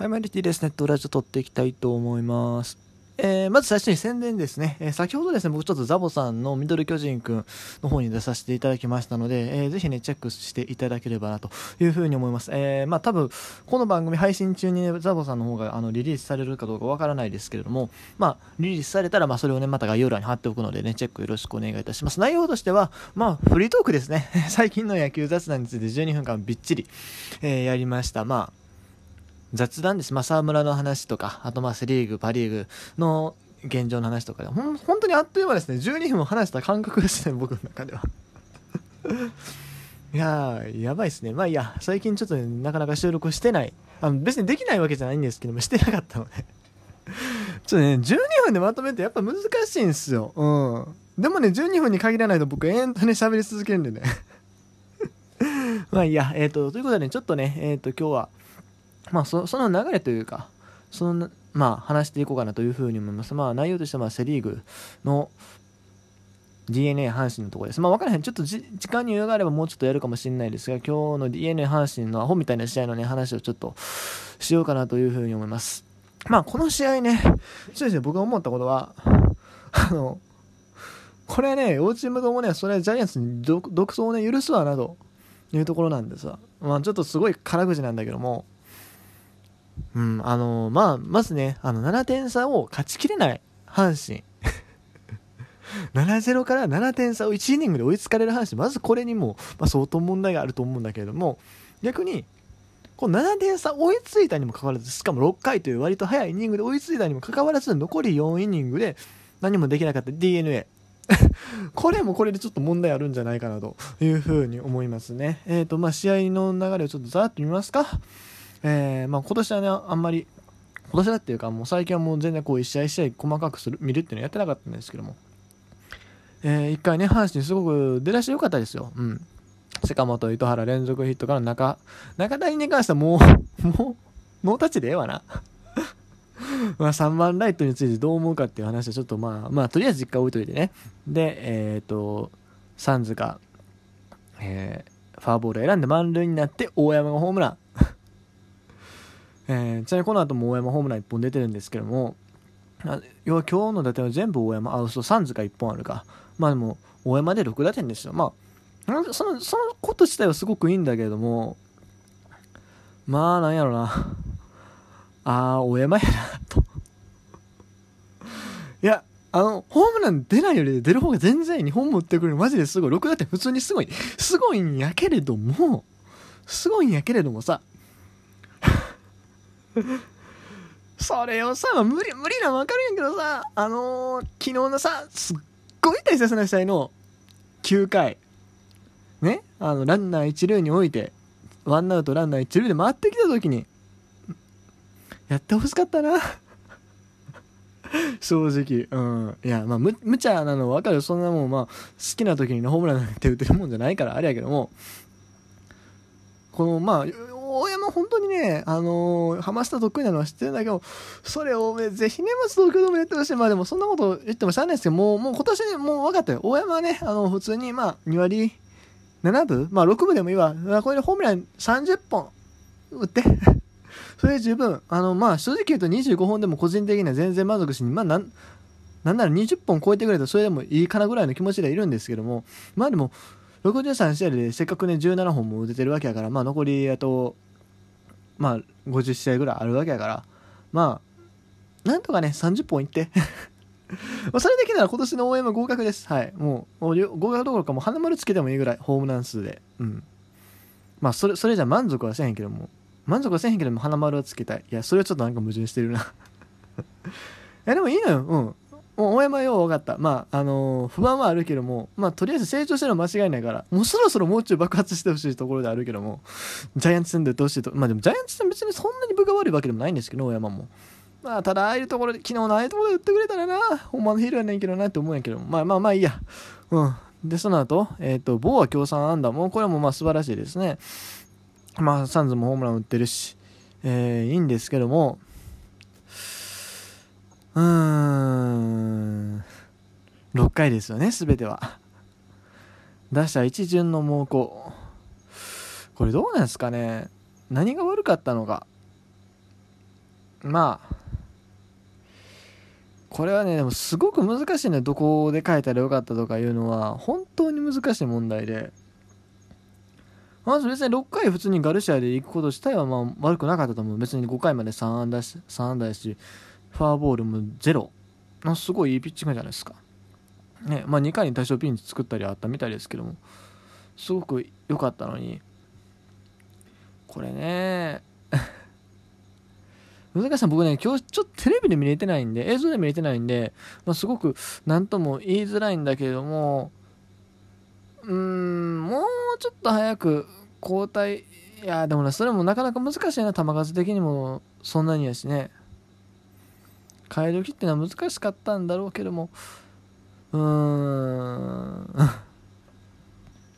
はい、マリティです。ネットラジオ撮っていきたいと思います。えー、まず最初に宣伝ですね、えー、先ほどですね、僕ちょっとザボさんのミドル巨人くんの方に出させていただきましたので、えー、ぜひね、チェックしていただければなというふうに思います。えー、まあ多分、この番組配信中に、ね、ザボさんの方があのリリースされるかどうかわからないですけれども、まあ、リリースされたら、まあそれをね、また概要欄に貼っておくのでね、チェックよろしくお願いいたします。内容としては、まあ、フリートークですね。最近の野球雑談について12分間びっちり、えー、やりました。まあ、雑談です。まあ、沢村の話とか、あとまあセリーグ、パリーグの現状の話とかで、ほん本当にあっという間ですね。12分話した感覚ですね、僕の中では。いやー、やばいですね。まあいや、最近ちょっと、ね、なかなか収録してない。あの別にできないわけじゃないんですけども、してなかったので ちょっとね、12分でまとめてやっぱ難しいんですよ。うん。でもね、12分に限らないと僕、延々とね、喋り続けるんでね まあいいや、えっ、ー、と、ということでね、ちょっとね、えっ、ー、と、今日は、まあそ、その流れというか、その、まあ、話していこうかなというふうに思います。まあ、内容としては、セ・リーグの DNA 阪神のところです。まあ、分からへん。ちょっと時間に余裕があればもうちょっとやるかもしれないですが、今日の DNA 阪神のアホみたいな試合のね、話をちょっとしようかなというふうに思います。まあ、この試合ね、そうですね、僕が思ったことは、あの、これね、両チームともね、それジャイアンツに独走をね、許すわなというところなんですわ。まあ、ちょっとすごい辛口なんだけども、うん、あのまあ、まずね、あの、7点差を勝ちきれない阪神。7-0から7点差を1イニングで追いつかれる阪神、まずこれにも、まあ、相当問題があると思うんだけれども、逆に、この7点差追いついたにもかかわらず、しかも6回という割と早いイニングで追いついたにもかかわらず、残り4イニングで何もできなかった DNA。これもこれでちょっと問題あるんじゃないかなというふうに思いますね。えっ、ー、と、まあ、試合の流れをちょっとざーっと見ますか。えー、まあ、今年はね、あんまり、今年だっていうか、もう最近はもう全然こう、一試合一試合細かくする、見るっていうのやってなかったんですけども、えー、一回ね、阪神すごく出だし良かったですよ。うん。坂本、糸原連続ヒットから中、中谷に関してはもう、もう、ノータッチでええわな。まあ3番ライトについてどう思うかっていう話はちょっとまあ、まあとりあえず実家置いといてね。で、えっ、ー、と、サンズが、えー、ファーボール選んで満塁になって大山がホームラン。えー、ちなみにこの後も大山ホームラン1本出てるんですけども、要は今日の打点は全部大山、あ、嘘、サンズが1本あるか。まあでも、大山で6打点ですよ。まあ、その、そのこと自体はすごくいいんだけれども、まあ、なんやろな。ああ、大山やな、と。いや、あの、ホームラン出ないより出る方が全然2本も打ってくるマジですごい。6打点普通にすごい。すごいんやけれども、すごいんやけれどもさ、それをさ、無理、無理なの分かるんやけどさ、あのー、昨日のさ、すっごい大切な試合の9回、ね、あの、ランナー一塁に置いて、ワンアウトランナー一塁で回ってきた時に、やってほしかったな。正直。うん。いや、まあ、む、無茶なの分かる。そんなもん、まあ、好きな時に、ホームランなんて打てるもんじゃないから、あれやけども、この、まあ、大山本当にね、あのー、浜下得意なのは知ってるんだけど、それをぜひね、松東京でもやってほしい。まあでもそんなこと言ってもしゃあないですけど、もう、もう今年ねもう分かったよ。大山はね、あの、普通に、まあ、2割7分？まあ6分でもいいわ。これでホームラン30本打って。それで十分。あの、まあ、正直言うと25本でも個人的には全然満足しに、まあ、なん、なんなら20本超えてくれたらそれでもいいかなぐらいの気持ちでいるんですけども、まあでも、63試合でせっかくね17本も打ててるわけやからまあ残りあとまあ50試合ぐらいあるわけやからまあなんとかね30本いって。まあそれできたら今年の応援も合格です。はい。もう合格どころかもう花丸つけてもいいぐらいホームラン数で。うん。まあそれそれじゃ満足はせへんけども満足はせへんけども花丸をつけたい。いやそれはちょっとなんか矛盾してるな。いやでもいいのよ。うん。もう大山よう分かった。まあ、あのー、不安はあるけども、まあ、とりあえず成長してるのは間違いないから、もうそろそろもうちょい爆発してほしいところであるけども、ジャイアンツ戦で打ってほしいと。まあでもジャイアンツ戦別にそんなに分が悪いわけでもないんですけど、大山も。まあ、ただ、ああいうところで、昨日のああいうところで打ってくれたらな、ほんまのヒーローやねんけどなって思うんやけど、まあまあまあいいや。うん。で、その後、えっ、ー、と、ボーア協賛安打も、これもまあ素晴らしいですね。まあ、サンズもホームラン打ってるし、えー、いいんですけども、うーん。6回ですよね、すべては。打者一巡の猛攻。これどうなんですかね何が悪かったのか。まあこれはねでもすごく難しいねどこで書いたらよかったとかいうのは本当に難しい問題でまず別に6回普通にガルシアで行くこと自体はまあ悪くなかったと思う別に5回まで3安打し3安打しフォアボールもゼロ。すごいいいピッチングじゃないですか。ねまあ2回に多少ピンチ作ったりはあったみたいですけども。すごく良かったのに。これね。難しさ僕ね今日ちょっとテレビで見れてないんで映像で見れてないんで、まあ、すごく何とも言いづらいんだけれどもうーんもうちょっと早く交代いやでもねそれもなかなか難しいな球数的にもそんなにやしね。変え時ってのは難しかったんだろうけども。うーん。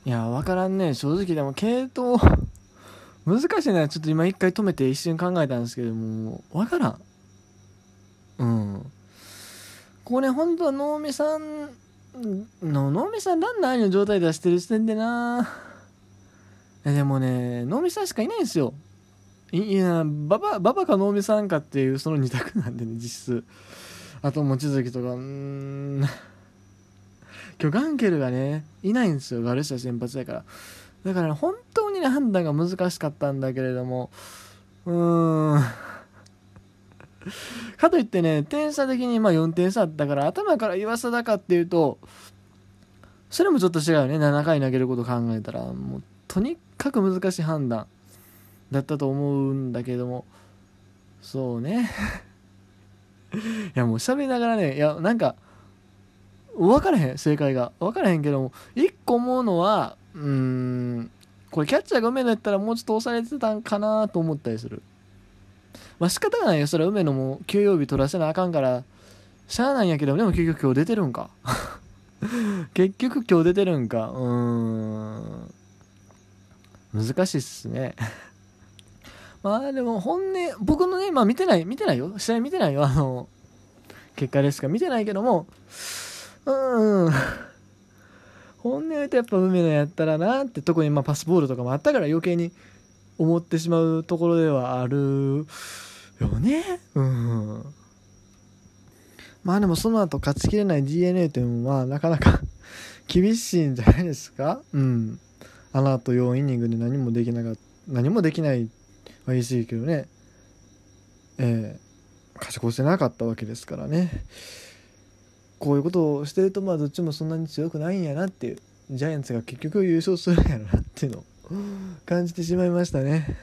いや分からんね。正直でも系統 難しいな。ちょっと今一回止めて一瞬考えたんですけども。分からん。うん。これ本当は能見さんの能見さんランナーの状態出してる時点でな。でもね能見さんしかいないんですよ。いや馬場馬場か能見さんかっていうその2択なんでね実質。あと望月とかうん。今日ガンケルがねいないんですよガルシア先発だから。だから、ね、本当にね判断が難しかったんだけれどもうーん。かといってね点差的にまあ4点差あったから頭から言わせだかっていうとそれもちょっと違うよね7回投げること考えたら。もうとにかく難しい判断。だったと思うんだけども。そうね。いやもう喋りながらねいやなんか分からへん正解が。分からへんけども1個思うのはうーんこれキャッチャーが梅野やったらもうちょっと押されてたんかなと思ったりする。まあ仕方がないよ。それは梅野も休養日取らせなあかんからしゃあないんやけどでも結局今日出てるんか。結局今日出てるんか。うーん。難しいっすね。まあでも本音僕のねまあ見てない見てないよ。試合見てないよ。あの結果ですか見てないけども。うん。本音言うとやっぱ梅野やったらなって特にまあパスボールとかもあったから余計に思ってしまうところではあるよね。うん。まあでもその後勝ちきれない d n a というのはなかなか 厳しいんじゃないですか。うん。あの後4イニングで何もできなかった何もできないは言い過ぎけどね。えー、勝ち越せなかったわけですからね。こういうことをしてるとまあどっちもそんなに強くないんやなっていうジャイアンツが結局優勝するんやろなっていうのを 感じてしまいましたね。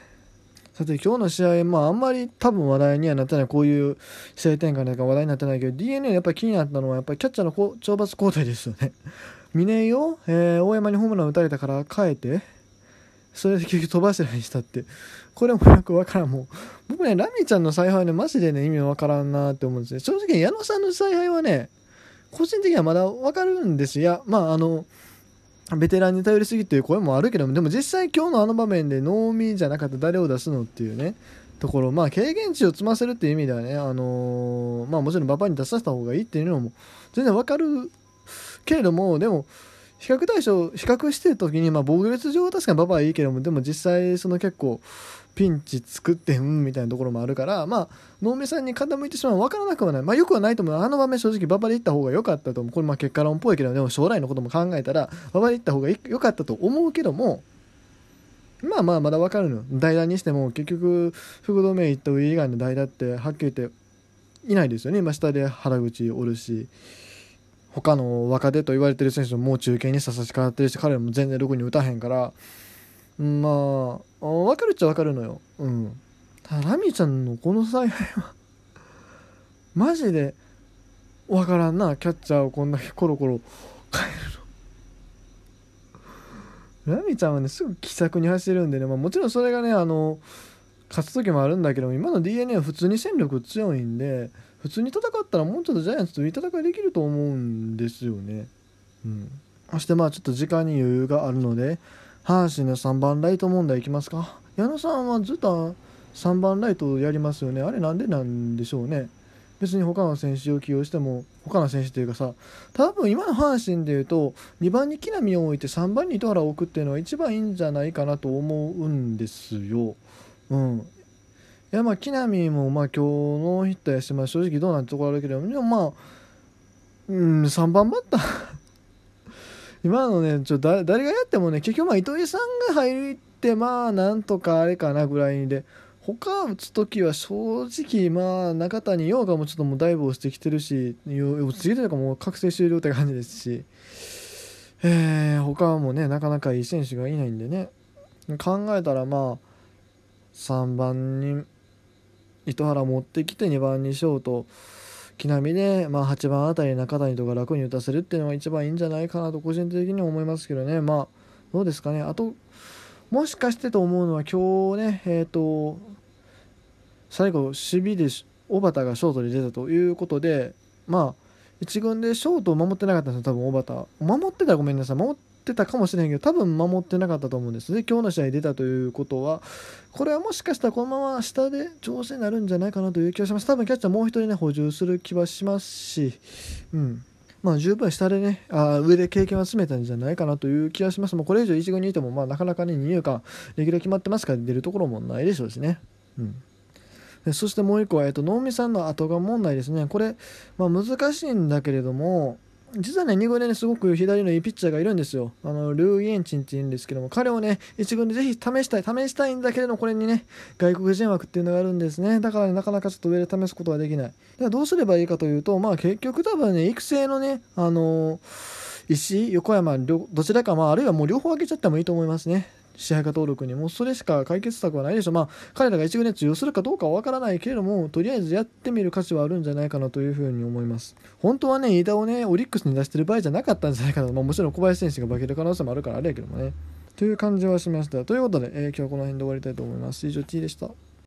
さて今日の試合まああんまり多分話題にはなってないこういう試合展開なんか話題になってないけど d n a やっぱり気になったのはやっぱりキャッチャーの懲罰交代ですよね。峰井を、えー、大山にホームラン打たれたから変えてそれで結局飛ばしらにしたってこれもよくわからん。もう僕ねラミちゃんの采配ねマジでね意味わからんなって思うんですね。正直矢野さんの采配はね個人的にはまだ分かるんです。いやまああのベテランに頼りすぎっていう声もあるけどもでも実際今日のあの場面でノーミーじゃなかった誰を出すのっていうねところまあ経験値を積ませるっていう意味ではねあのー、まあもちろん馬場に出させた方がいいっていうのも全然分かるけれどもでも比較対象比較してる時にまあ防御率上は確かに馬場はいいけどもでも実際その結構ピンチ作ってんみたいなところもあるからまあ能見さんに傾いてしまう分からなくはない。まあよくはないと思う。あの場面正直馬場で行った方が良かったと思う。これまあ結果論っぽいけどでも将来のことも考えたら馬場で行った方が良かったと思うけどもまあまあまだ分かるの代打にしても結局福留行った上以外の代打ってはっきり言っていないですよね。今下で原口おるし。他の若手と言われてる選手ももう中堅に差し掛かってるし彼らも全然6に打たへんから。まあ分かるっちゃ分かるのよ。うん。ただラミちゃんのこの采配は マジで分からんな。キャッチャーをこんだけコロコロ変えるの。ラミちゃんはねすぐ気さくに走るんでね、まあ、もちろんそれがねあの勝つ時もあるんだけど今の d n a は普通に戦力強いんで普通に戦ったらもうちょっとジャイアンツといい戦いできると思うんですよね。うん。そしてまあちょっと時間に余裕があるので阪神の3番ライト問題いきますか。矢野さんはずっと3番ライトやりますよね。あれなんでなんでしょうね。別に他の選手を起用しても他の選手というかさ多分今の阪神でいうと2番に木浪を置いて3番に糸原を置くっていうのは一番いいんじゃないかなと思うんですよ。うん、いやまあ木浪もまあ今日のヒットやし、まあ、正直どうなんてところあるけどでもまあうん3番バッター。今のねちょ誰誰がやってもね結局まあ糸井さんが入ってまあなんとかあれかなぐらいで他打つ時は正直まあ中谷陽がもちょっともうダイブをしてきてるし落ち着いてるかもう覚醒終了って感じですし、えー、他もねなかなかいい選手がいないんでね。考えたらまあ3番に糸原持ってきて2番にショート木浪で、まあ、8番あたり中谷とか楽に打たせるっていうのが一番いいんじゃないかなと個人的には思いますけどね。まあどうですかね。あともしかしてと思うのは今日ねえっ、ー、と最後守備で小畑がショートで出たということでまあ1軍でショートを守ってなかったんですよ多分小畑守ってたらごめんなさい。守ってたかもしれんけど多分守ってなかったと思うんですね今日の試合出たということはこれはもしかしたらこのまま下で調整になるんじゃないかなという気がします多分キャッチャーもう一人ね補充する気はしますしうんまあ、十分下でね、あ上で経験を集めたんじゃないかなという気がします。もうこれ以上1軍にいても、まあ、なかなかね、二遊間、レギュラー決まってますから出るところもないでしょうしね。うんそしてもう一個は、えっと、能見さんの後が問題ですね。これ、まあ、難しいんだけれども、実はね、2軍でね、すごく左のいいピッチャーがいるんですよ。あの、ルー・イエンチンって言うんですけども、彼をね、1軍でぜひ試したい、試したいんだけれども、これにね、外国人枠っていうのがあるんですね。だからね、なかなかちょっと上で試すことはできない。だからどうすればいいかというと、まあ結局多分ね、育成のね、あのー、石、横山、どちらか、まあ、あるいはもう両方開けちゃってもいいと思いますね。支配下登録にもそれしか解決策はないでしょ。う、まあ、彼らが一軍で通用するかどうかは分からないけれどもとりあえずやってみる価値はあるんじゃないかなというふうに思います。本当はね飯田をねオリックスに出してる場合じゃなかったんじゃないかな、まあ、もちろん小林選手が化ける可能性もあるからあれやけどもね。という感じはしました。ということで、えー、今日はこの辺で終わりたいと思います。以上 T でした。